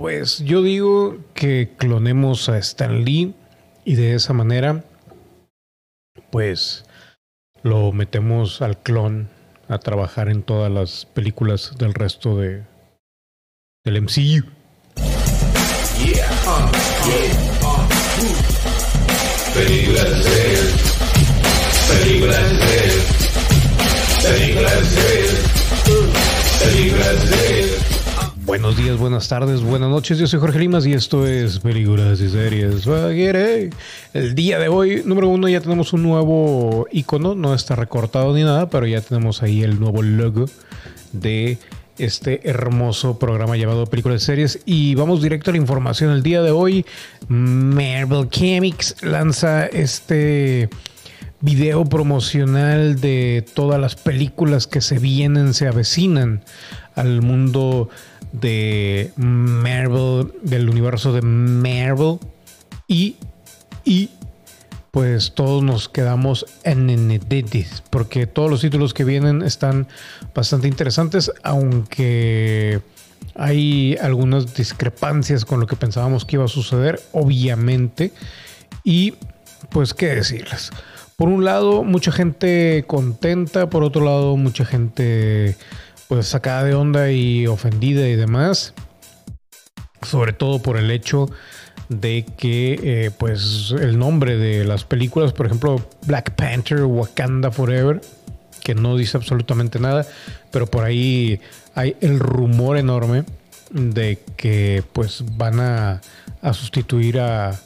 Pues yo digo que clonemos a Stan Lee y de esa manera, pues lo metemos al clon a trabajar en todas las películas del resto de del MCU. Buenos días, buenas tardes, buenas noches. Yo soy Jorge Limas y esto es Películas y Series. El día de hoy, número uno, ya tenemos un nuevo icono. No está recortado ni nada, pero ya tenemos ahí el nuevo logo de este hermoso programa llamado Películas y Series. Y vamos directo a la información. El día de hoy, Marvel Comics lanza este video promocional de todas las películas que se vienen, se avecinan al mundo de Marvel, del universo de Marvel. Y, y pues todos nos quedamos en eneditis, porque todos los títulos que vienen están bastante interesantes, aunque hay algunas discrepancias con lo que pensábamos que iba a suceder, obviamente. Y pues, ¿qué decirles? Por un lado, mucha gente contenta, por otro lado, mucha gente pues sacada de onda y ofendida y demás. Sobre todo por el hecho de que eh, pues el nombre de las películas, por ejemplo, Black Panther, Wakanda Forever, que no dice absolutamente nada, pero por ahí hay el rumor enorme de que pues van a, a sustituir a,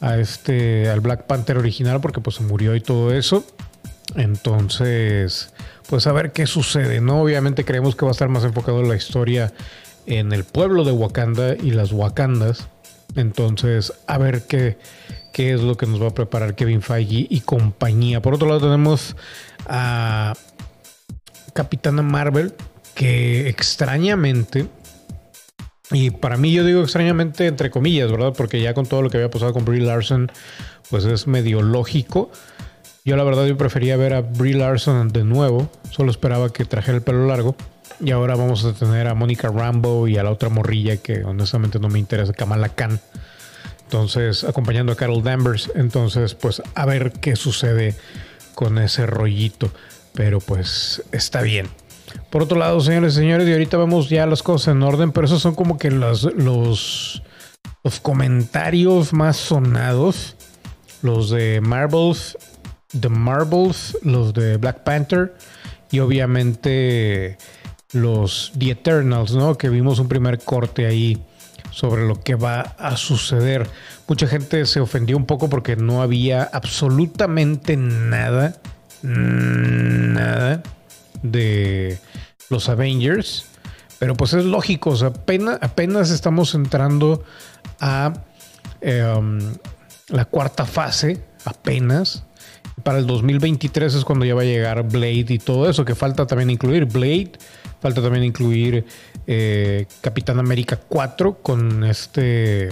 a este al Black Panther original porque pues se murió y todo eso. Entonces, pues a ver qué sucede, ¿no? Obviamente creemos que va a estar más enfocado en la historia en el pueblo de Wakanda y las Wakandas. Entonces, a ver qué, qué es lo que nos va a preparar Kevin Feige y compañía. Por otro lado, tenemos a Capitana Marvel, que extrañamente y para mí yo digo extrañamente entre comillas, ¿verdad? Porque ya con todo lo que había pasado con Brie Larson, pues es medio lógico. Yo la verdad yo prefería ver a Brie Larson de nuevo, solo esperaba que trajera el pelo largo. Y ahora vamos a tener a Mónica Rambo y a la otra morrilla que honestamente no me interesa, Kamala Khan. Entonces, acompañando a Carol Danvers. Entonces, pues a ver qué sucede con ese rollito. Pero pues está bien. Por otro lado, señores y señores, y ahorita vemos ya las cosas en orden, pero esos son como que los, los, los comentarios más sonados. Los de Marvels, The Marvels, los de Black Panther y obviamente los The Eternals, ¿no? Que vimos un primer corte ahí sobre lo que va a suceder. Mucha gente se ofendió un poco porque no había absolutamente nada, nada de los Avengers. Pero pues es lógico, apenas, apenas estamos entrando a em, la cuarta fase, apenas. Para el 2023 es cuando ya va a llegar Blade y todo eso, que falta también incluir Blade, falta también incluir eh, Capitán América 4 con este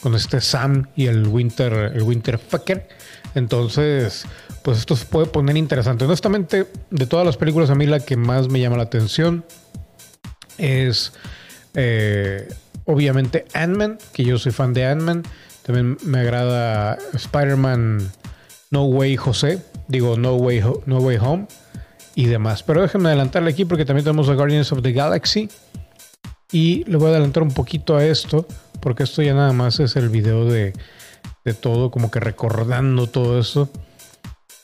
con este Sam y el Winter el Winter Fucker. Entonces, pues esto se puede poner interesante. Honestamente, de todas las películas, a mí la que más me llama la atención es eh, obviamente Ant-Man, que yo soy fan de Ant-Man. También me agrada Spider-Man No Way José, digo No Way, no Way Home y demás. Pero déjenme adelantarle aquí porque también tenemos a Guardians of the Galaxy. Y le voy a adelantar un poquito a esto, porque esto ya nada más es el video de, de todo, como que recordando todo eso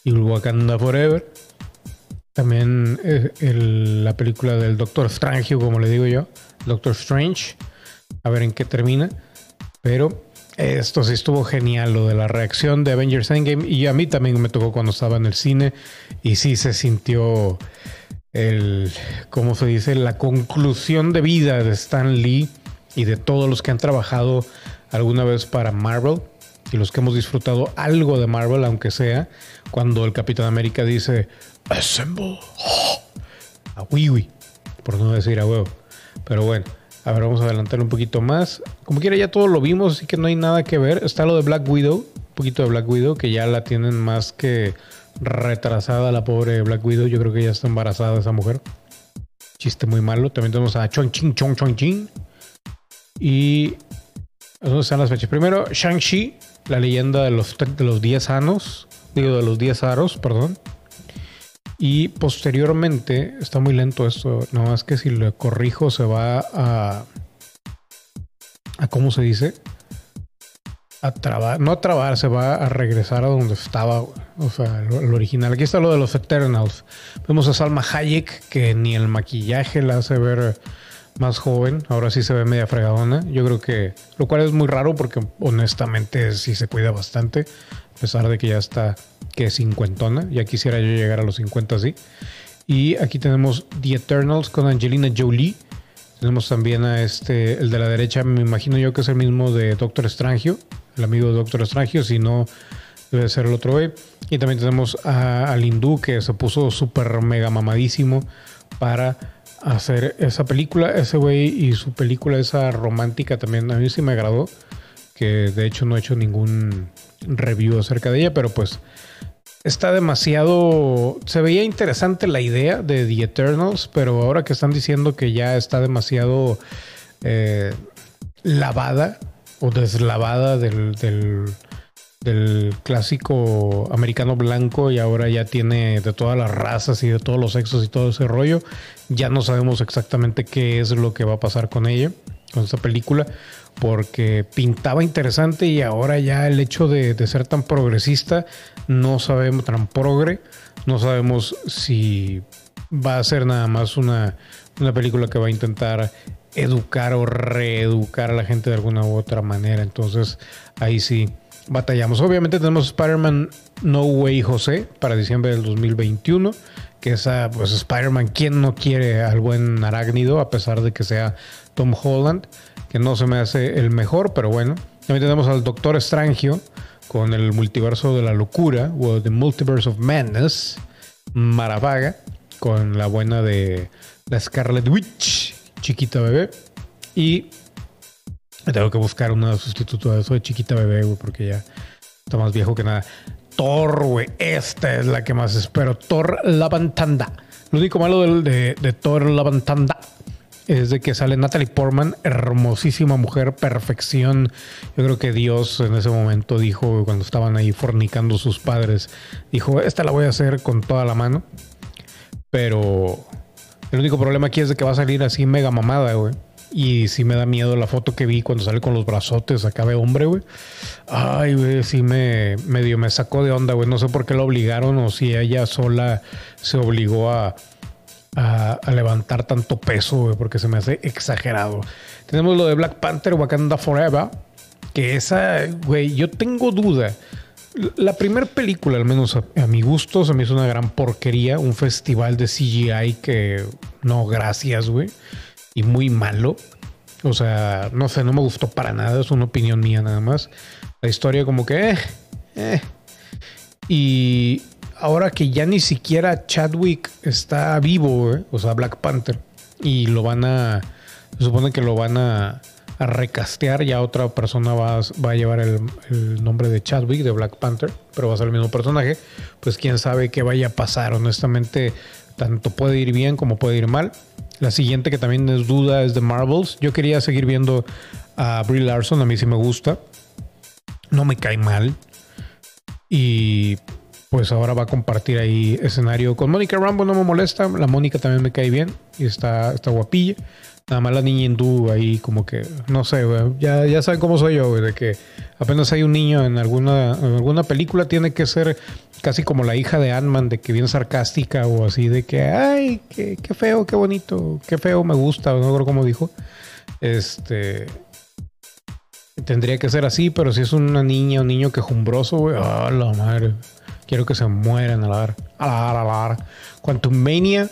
y Wakanda Forever. También eh, la película del Doctor Strange, como le digo yo, Doctor Strange. A ver en qué termina. Pero esto sí estuvo genial, lo de la reacción de Avengers Endgame. Y a mí también me tocó cuando estaba en el cine. Y sí se sintió el, ¿cómo se dice? La conclusión de vida de Stan Lee y de todos los que han trabajado alguna vez para Marvel y los que hemos disfrutado algo de Marvel, aunque sea, cuando el Capitán América dice Assemble a Wiwi, por no decir a huevo. Pero bueno, a ver, vamos a adelantar un poquito más. Como quiera, ya todo lo vimos, así que no hay nada que ver. Está lo de Black Widow, un poquito de Black Widow, que ya la tienen más que retrasada la pobre Black Widow. Yo creo que ya está embarazada esa mujer. Chiste muy malo. También tenemos a Chong Ching Chong Chong Ching. Y. ¿Dónde están las fechas? Primero, Shang-Chi, la leyenda de los, de los 10 años. Digo, de los 10 aros, perdón. Y posteriormente, está muy lento esto, no más que si lo corrijo se va a... a ¿Cómo se dice? A trabar, no a trabar, se va a regresar a donde estaba, o sea, el original. Aquí está lo de los Eternals. Vemos a Salma Hayek, que ni el maquillaje la hace ver más joven. Ahora sí se ve media fregadona. Yo creo que, lo cual es muy raro porque honestamente sí se cuida bastante, a pesar de que ya está que cincuentona. Ya quisiera yo llegar a los 50 así. Y aquí tenemos The Eternals con Angelina Jolie. Tenemos también a este, el de la derecha, me imagino yo que es el mismo de Doctor Strangio, el amigo de Doctor Strangio, si no debe ser el otro güey. Y también tenemos a, al hindú que se puso súper mega mamadísimo para hacer esa película. Ese güey y su película, esa romántica también, a mí sí me agradó. Que de hecho no he hecho ningún review acerca de ella, pero pues está demasiado. Se veía interesante la idea de The Eternals, pero ahora que están diciendo que ya está demasiado eh, lavada o deslavada del, del, del, clásico americano blanco y ahora ya tiene de todas las razas y de todos los sexos y todo ese rollo, ya no sabemos exactamente qué es lo que va a pasar con ella, con esta película porque pintaba interesante y ahora ya el hecho de, ser tan progresista, no sabemos, tan progre, no sabemos si va a ser nada más una, una película que va a intentar educar o reeducar a la gente de alguna u otra manera. Entonces ahí sí batallamos. Obviamente tenemos Spider-Man No Way José para diciembre del 2021 que esa, pues Spider-Man, ¿quién no quiere al buen arácnido a pesar de que sea Tom Holland? que no se me hace el mejor, pero bueno. También tenemos al Doctor Strangio con el multiverso de la locura, o The Multiverse of Madness, Maravaga, con la buena de la Scarlet Witch, chiquita bebé. Y tengo que buscar una sustituto de eso de chiquita bebé, güey, porque ya está más viejo que nada. Thor, güey, esta es la que más espero. Thor La Bantanda. Lo único malo de, de Thor La Bantanda es de que sale Natalie Portman, hermosísima mujer, perfección. Yo creo que Dios en ese momento dijo, cuando estaban ahí fornicando sus padres, dijo, esta la voy a hacer con toda la mano. Pero el único problema aquí es de que va a salir así mega mamada, güey. Y sí me da miedo la foto que vi cuando sale con los brazotes acá de hombre, güey. Ay, güey, sí me medio me sacó de onda, güey. No sé por qué la obligaron o si ella sola se obligó a, a, levantar tanto peso, porque se me hace exagerado. Tenemos lo de Black Panther, Wakanda Forever, que esa, güey, yo tengo duda. La primera película, al menos a, mi gusto, se me hizo una gran porquería, un festival de CGI que no, gracias, güey, y muy malo. O sea, no sé, no me gustó para nada, es una opinión mía nada más. La historia como que... Eh, eh. Y, ahora que ya ni siquiera Chadwick está vivo, o sea, Black Panther, y lo van a, se supone que lo van a, recastear, ya otra persona va, a llevar el, nombre de Chadwick, de Black Panther, pero va a ser el mismo personaje, pues quién sabe qué vaya a pasar, honestamente, tanto puede ir bien como puede ir mal. La siguiente que también es duda es de Marvels. Yo quería seguir viendo a Brie Larson, a mí sí me gusta. No me cae mal. Y pues ahora va a compartir ahí escenario con Mónica Rambo, no me molesta, la Mónica también me cae bien y está, está guapilla. Nada más la niña hindú ahí como que, no sé, ya, ya saben cómo soy yo, de que apenas hay un niño en alguna, en alguna película, tiene que ser casi como la hija de Ant-Man, de que viene sarcástica o así, de que, ay, qué, qué feo, qué bonito, qué feo, me gusta, no creo cómo dijo. Este, tendría que ser así, pero si es una niña, un niño quejumbroso, güey, oh, la madre. Quiero que se mueran a la hora. A la hora, a la hora. Quantum Mania,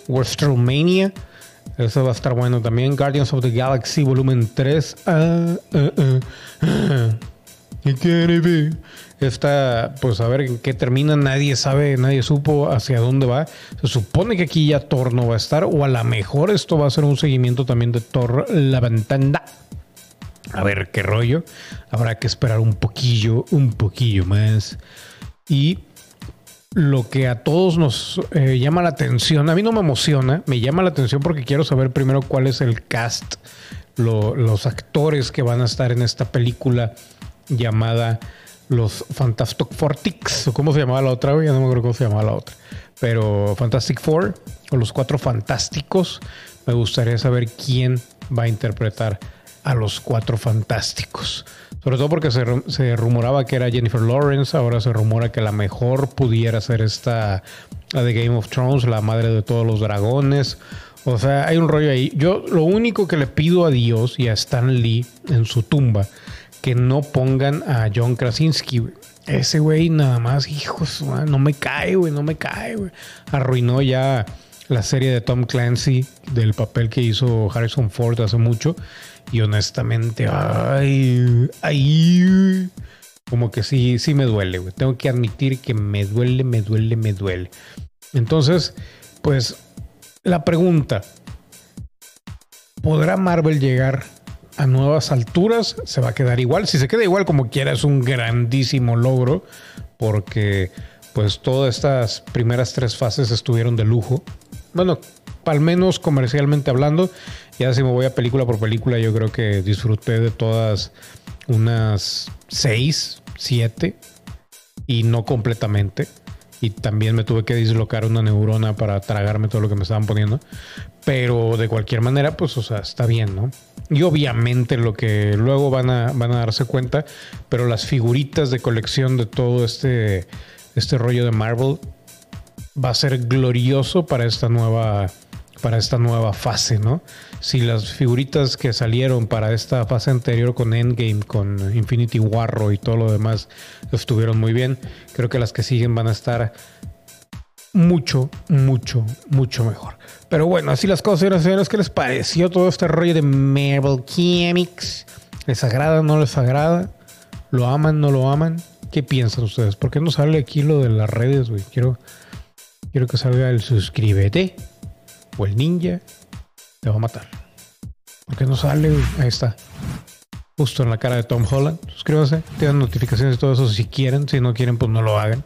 Mania. Eso va a estar bueno también. Guardians of the Galaxy Volumen 3. Ah, ah, ah. Esta, pues a ver en qué termina. Nadie sabe, nadie supo hacia dónde va. Se supone que aquí ya Thor no va a estar. O a lo mejor esto va a ser un seguimiento también de Thor La Ventana. A ver qué rollo. Habrá que esperar un poquillo, un poquillo más. Y lo que a todos nos eh, llama la atención, a mí no me emociona, me llama la atención porque quiero saber primero cuál es el cast los actores que van a estar en esta película llamada Los Fantastic Four o cómo se llamaba la otra, ya no me acuerdo cómo se llamaba la otra, pero Fantastic Four o los Cuatro Fantásticos, me gustaría saber quién va a interpretar a los Cuatro Fantásticos. Sobre todo porque se, se, rumoraba que era Jennifer Lawrence, ahora se rumora que la mejor pudiera ser esta, la de Game of Thrones, la madre de todos los dragones. O sea, hay un rollo ahí. Yo lo único que le pido a Dios y a Stan Lee en su tumba, que no pongan a John Krasinski, Ese güey nada más, hijos, no me cae, güey, no me cae, güey. Arruinó ya la serie de Tom Clancy del papel que hizo Harrison Ford hace mucho. Y honestamente, ay, ay, como que sí, sí me duele. Tengo que admitir que me duele, me duele, me duele. Entonces, pues la pregunta, ¿podrá Marvel llegar a nuevas alturas? ¿Se va a quedar igual? Si se queda igual como quiera es un grandísimo logro porque pues todas estas primeras tres fases estuvieron de lujo. Bueno, al menos comercialmente hablando, ya si me voy a película por película, yo creo que disfruté de todas unas seis, siete y no completamente y también me tuve que dislocar una neurona para tragarme todo lo que me estaban poniendo. Pero de cualquier manera, pues, o sea, está bien, ¿no? Y obviamente lo que luego van a, van a darse cuenta, pero las figuritas de colección de todo este, este rollo de Marvel va a ser glorioso para esta nueva para esta nueva fase, ¿no? Si las figuritas que salieron para esta fase anterior con Endgame, con Infinity Warro y todo lo demás estuvieron muy bien, creo que las que siguen van a estar mucho, mucho, mucho mejor. Pero bueno, así las cosas, señoras y señores, ¿qué les pareció todo este rollo de Marvel Comics? ¿Les agrada, no les agrada? ¿Lo aman, no lo aman? ¿Qué piensan ustedes? ¿Por qué no sale aquí lo de las redes, güey? Quiero, quiero que salga el suscríbete o el ninja te va a matar. Porque no sale, ahí está. Justo en la cara de Tom Holland. Suscríbanse, tienen notificaciones y todo eso si quieren. Si no quieren, pues no lo hagan.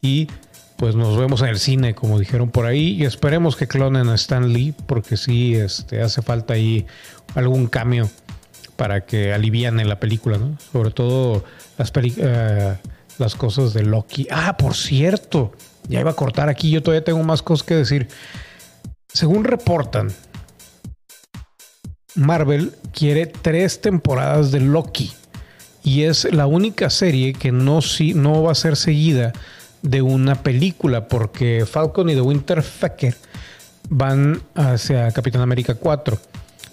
Y pues nos vemos en el cine, como dijeron por ahí. Y esperemos que clonen a Stan Lee, porque sí este, hace falta ahí algún cambio para que alivian en la película. Sobre todo las, eh, las cosas de Loki. Ah, por cierto, ya iba a cortar aquí. Yo todavía tengo más cosas que decir. Según reportan, Marvel quiere tres temporadas de Loki y es la única serie que no, no va a ser seguida de una película porque Falcon y The Winter Falcon van hacia Capitán América 4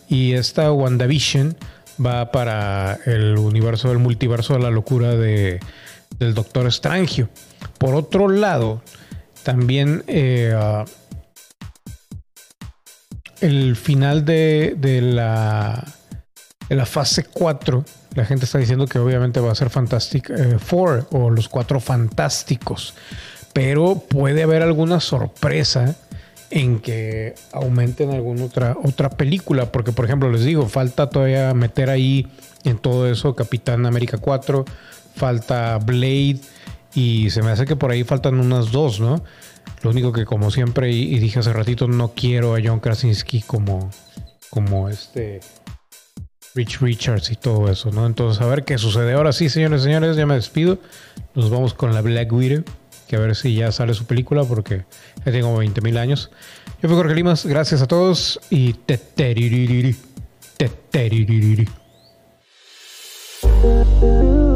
y esta WandaVision va para el universo del multiverso de la locura de, del Doctor Strange. Por otro lado, también eh, el final de, la, de la fase 4, la gente está diciendo que obviamente va a ser Fantastic eh, Four o los cuatro fantásticos. Pero puede haber alguna sorpresa en que aumenten alguna otra, otra película. Porque, por ejemplo, les digo, falta todavía meter ahí en todo eso Capitán América 4, falta Blade y se me hace que por ahí faltan unas dos, ¿no? Lo único que como siempre y, dije hace ratito, no quiero a John Krasinski como, como este Rich Richards y todo eso, ¿no? Entonces a ver qué sucede. Ahora sí, señores y señores, ya me despido. Nos vamos con la Black Widow, que a ver si ya sale su película porque ya tengo 20 mil años. Yo fui Jorge Limas, gracias a todos y te Thank